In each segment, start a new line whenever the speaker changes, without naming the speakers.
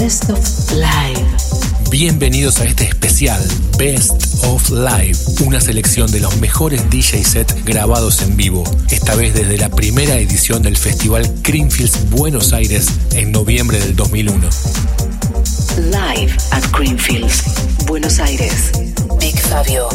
Best of Live.
Bienvenidos a este especial Best of Live, una selección de los mejores DJ set grabados en vivo, esta vez desde la primera edición del Festival Greenfields Buenos Aires en noviembre del 2001.
Live at Greenfields, Buenos Aires. Big Fabio.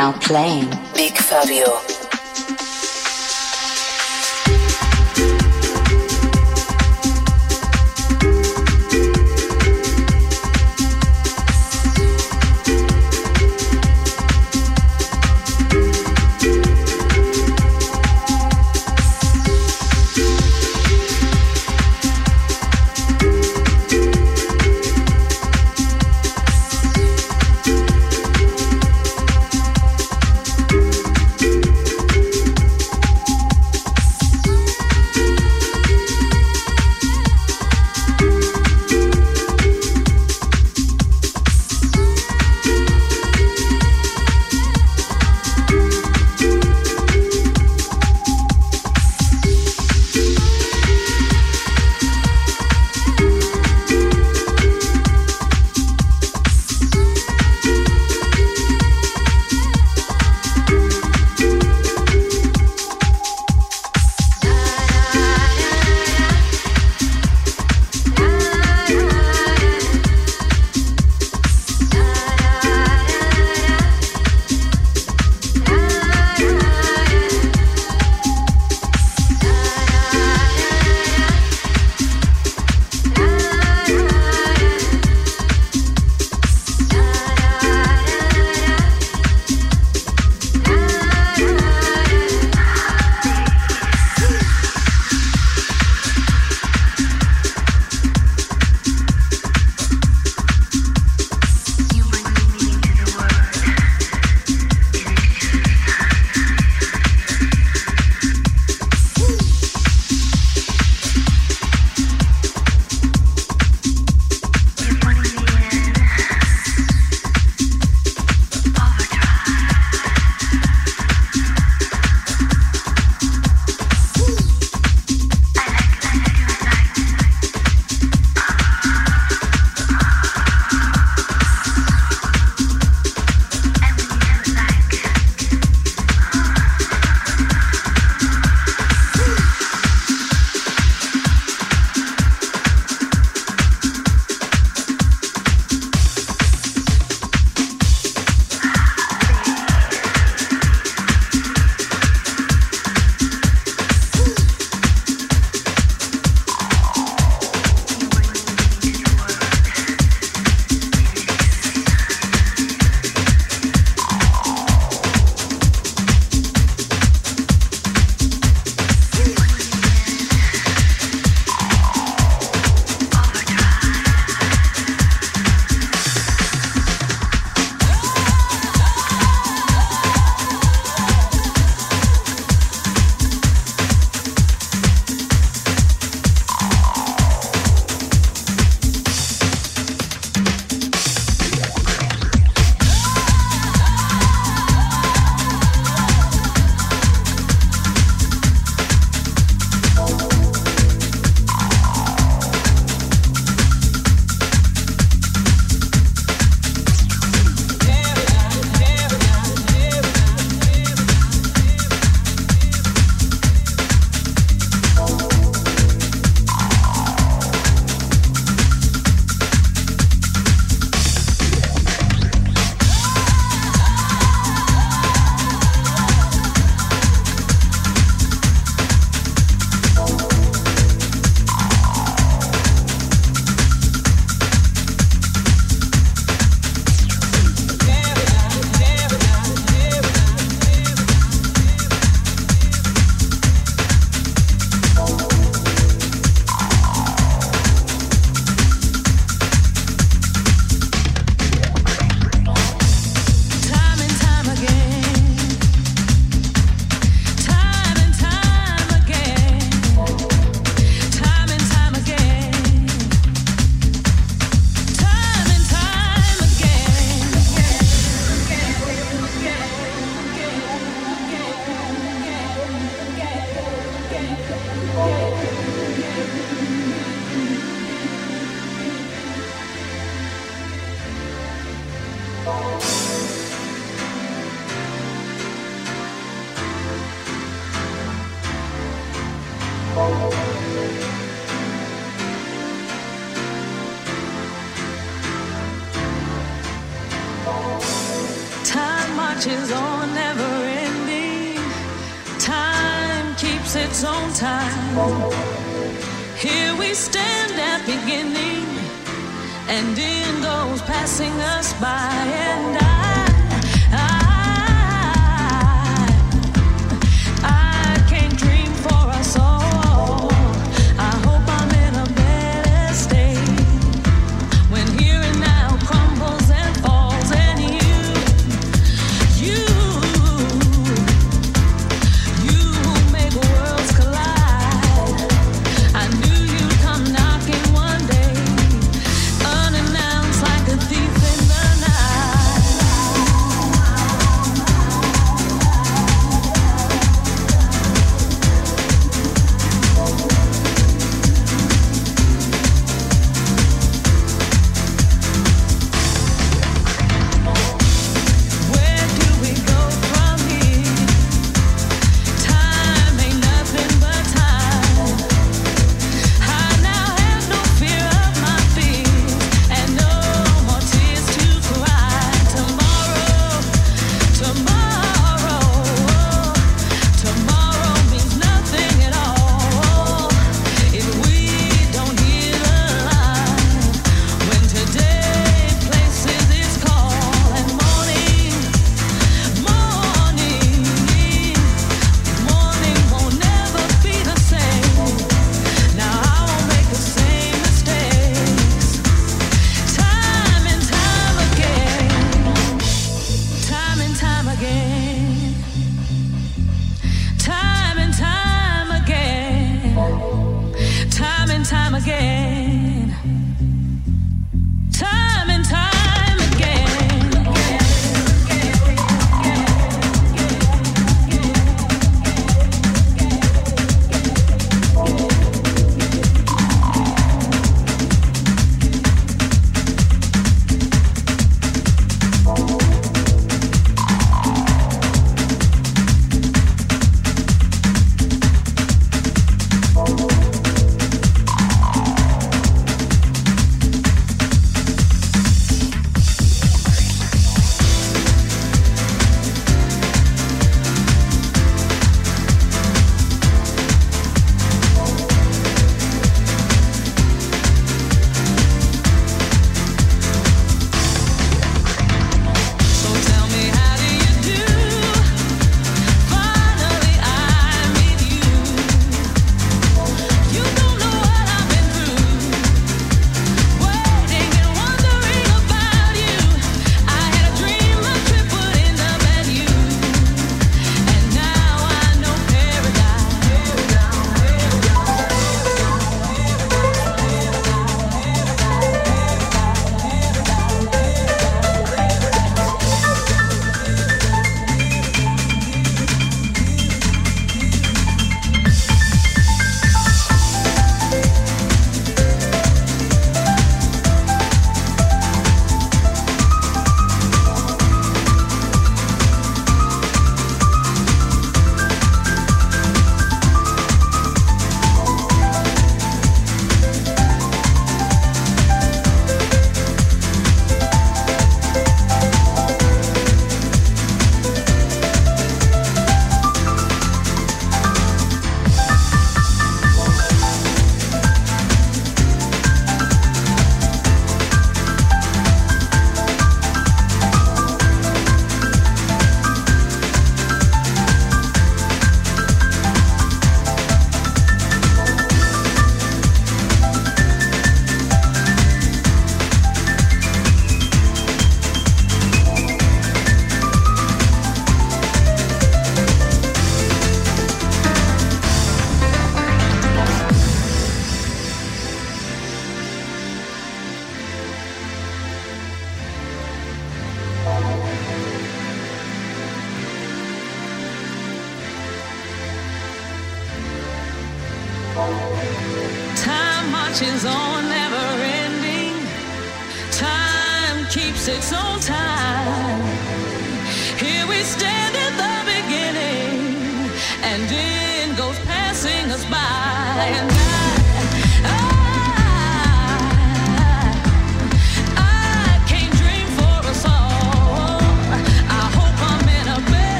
Now playing Big Fabio.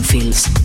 Greenfields.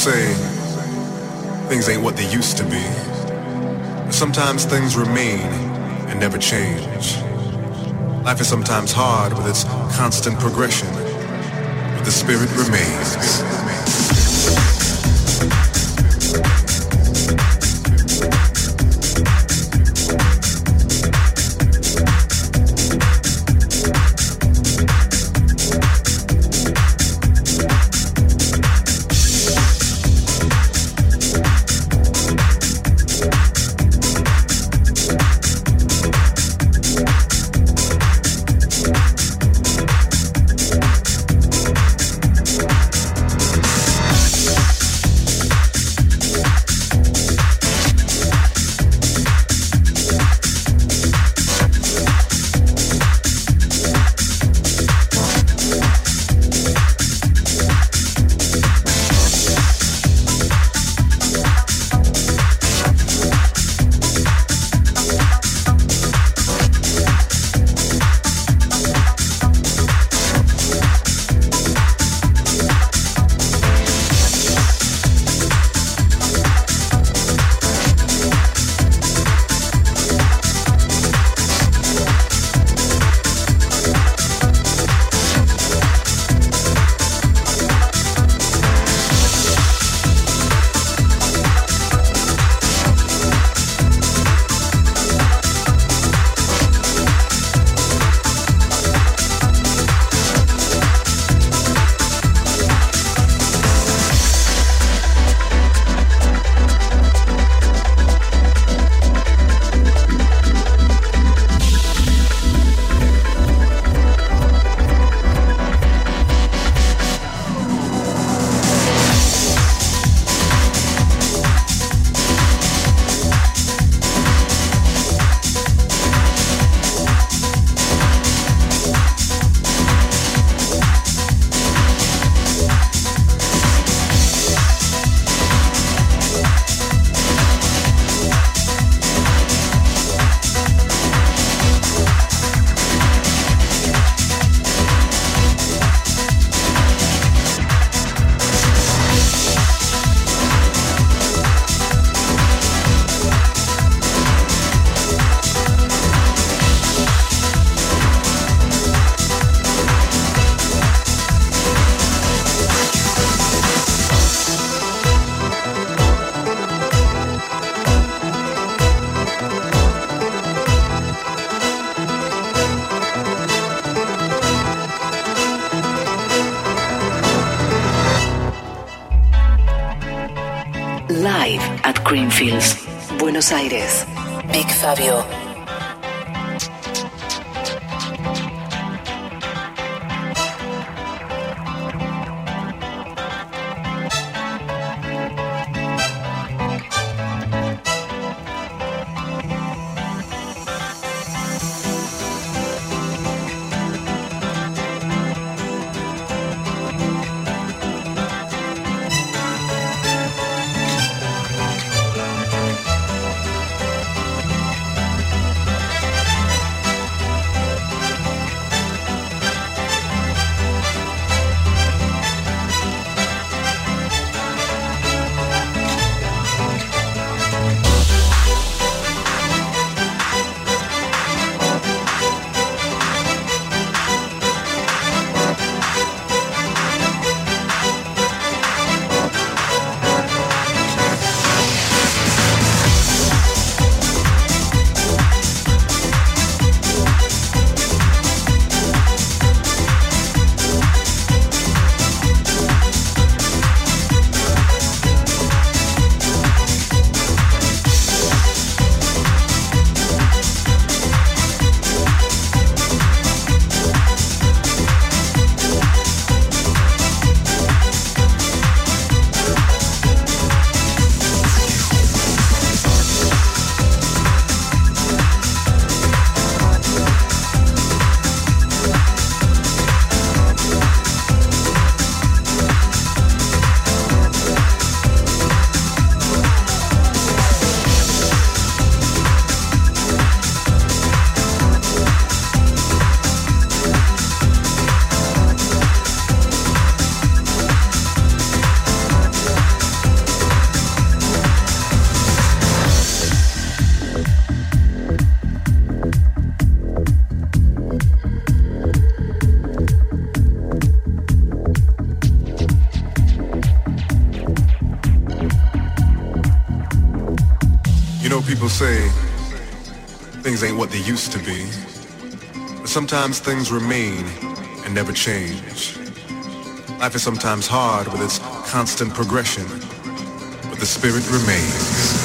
Say things ain't what they used to be. But sometimes things remain and never change. Life is sometimes hard with its constant progression, but the spirit remains. Sometimes things remain and never change. Life is sometimes hard with its constant progression, but the spirit remains.